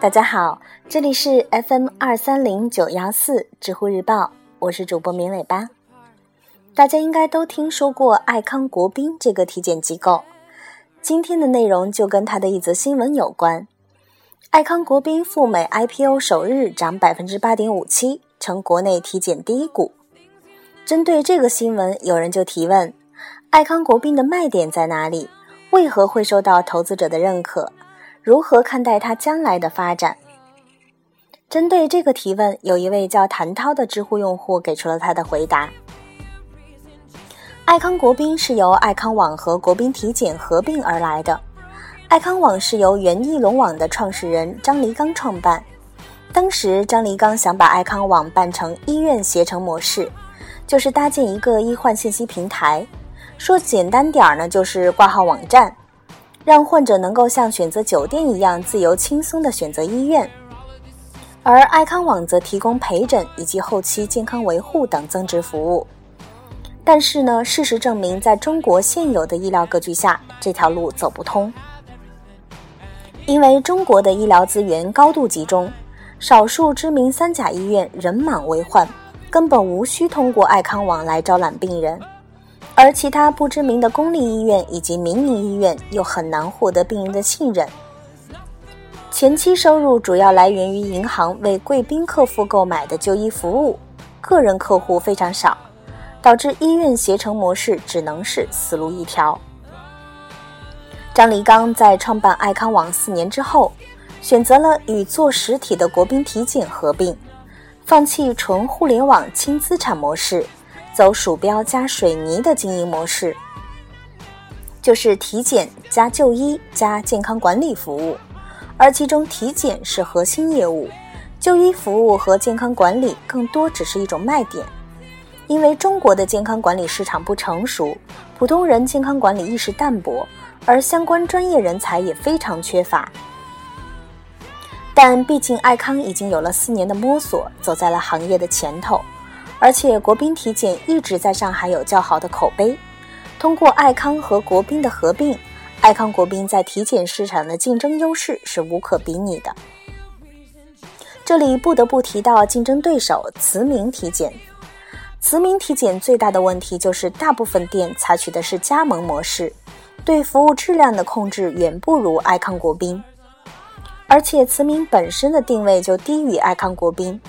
大家好，这里是 FM 二三零九幺四知乎日报，我是主播明尾巴。大家应该都听说过爱康国宾这个体检机构，今天的内容就跟他的一则新闻有关。爱康国宾赴美 IPO 首日涨百分之八点五七，成国内体检第一股。针对这个新闻，有人就提问：爱康国宾的卖点在哪里？为何会受到投资者的认可？如何看待它将来的发展？针对这个提问，有一位叫谭涛的知乎用户给出了他的回答。爱康国宾是由爱康网和国宾体检合并而来的。爱康网是由原翼龙网的创始人张黎刚创办。当时张黎刚想把爱康网办成医院携程模式，就是搭建一个医患信息平台。说简单点儿呢，就是挂号网站，让患者能够像选择酒店一样自由轻松地选择医院。而爱康网则提供陪诊以及后期健康维护等增值服务。但是呢，事实证明，在中国现有的医疗格局下，这条路走不通。因为中国的医疗资源高度集中，少数知名三甲医院人满为患，根本无需通过爱康网来招揽病人；而其他不知名的公立医院以及民营医院又很难获得病人的信任。前期收入主要来源于银行为贵宾客户购买的就医服务，个人客户非常少。导致医院携程模式只能是死路一条。张黎刚在创办爱康网四年之后，选择了与做实体的国宾体检合并，放弃纯互联网轻资产模式，走鼠标加水泥的经营模式，就是体检加就医加健康管理服务，而其中体检是核心业务，就医服务和健康管理更多只是一种卖点。因为中国的健康管理市场不成熟，普通人健康管理意识淡薄，而相关专业人才也非常缺乏。但毕竟爱康已经有了四年的摸索，走在了行业的前头，而且国宾体检一直在上海有较好的口碑。通过爱康和国宾的合并，爱康国宾在体检市场的竞争优势是无可比拟的。这里不得不提到竞争对手慈铭体检。慈铭体检最大的问题就是，大部分店采取的是加盟模式，对服务质量的控制远不如爱康国宾，而且慈铭本身的定位就低于爱康国宾。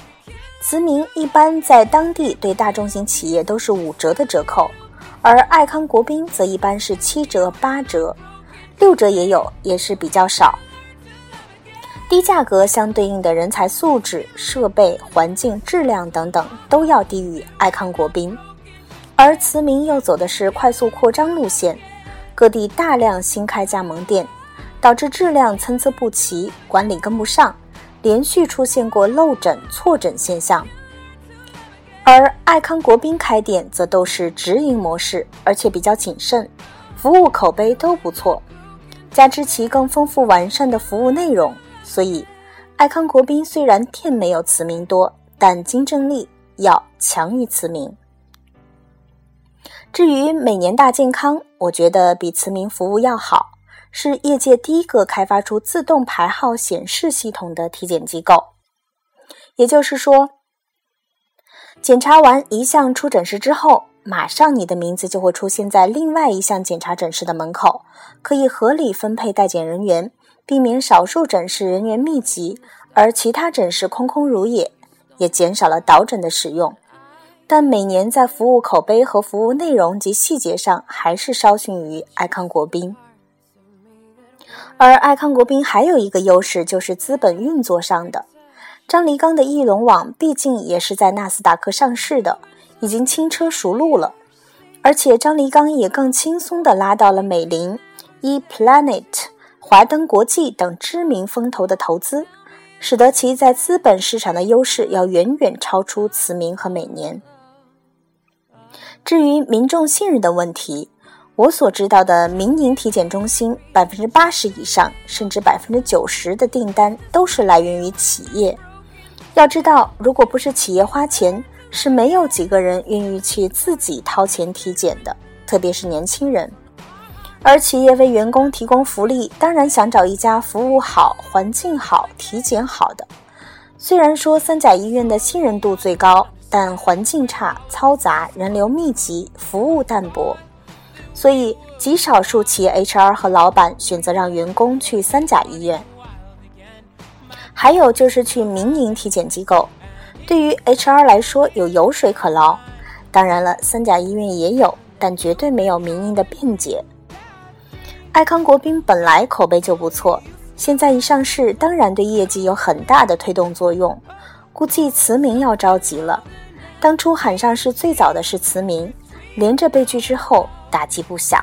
慈铭一般在当地对大中型企业都是五折的折扣，而爱康国宾则一般是七折、八折，六折也有，也是比较少。低价格相对应的人才素质、设备、环境、质量等等都要低于爱康国宾，而慈铭又走的是快速扩张路线，各地大量新开加盟店，导致质量参差不齐，管理跟不上，连续出现过漏诊、错诊现象。而爱康国宾开店则都是直营模式，而且比较谨慎，服务口碑都不错，加之其更丰富完善的服务内容。所以，爱康国宾虽然店没有慈铭多，但竞争力要强于慈铭。至于每年大健康，我觉得比慈铭服务要好，是业界第一个开发出自动排号显示系统的体检机构。也就是说，检查完一项出诊室之后，马上你的名字就会出现在另外一项检查诊室的门口，可以合理分配待检人员。避免少数诊室人员密集，而其他诊室空空如也，也减少了导诊的使用。但每年在服务口碑和服务内容及细节上，还是稍逊于爱康国宾。而爱康国宾还有一个优势，就是资本运作上的。张黎刚的翼龙网毕竟也是在纳斯达克上市的，已经轻车熟路了。而且张黎刚也更轻松地拉到了美林、e Planet。华登国际等知名风投的投资，使得其在资本市场的优势要远远超出慈铭和美年。至于民众信任的问题，我所知道的民营体检中心，百分之八十以上，甚至百分之九十的订单都是来源于企业。要知道，如果不是企业花钱，是没有几个人愿意去自己掏钱体检的，特别是年轻人。而企业为员工提供福利，当然想找一家服务好、环境好、体检好的。虽然说三甲医院的信任度最高，但环境差、嘈杂、人流密集、服务淡薄，所以极少数企业 HR 和老板选择让员工去三甲医院。还有就是去民营体检机构，对于 HR 来说有油水可捞。当然了，三甲医院也有，但绝对没有民营的便捷。爱康国宾本来口碑就不错，现在一上市，当然对业绩有很大的推动作用。估计慈铭要着急了。当初喊上市最早的是慈铭，连着被拒之后，打击不小。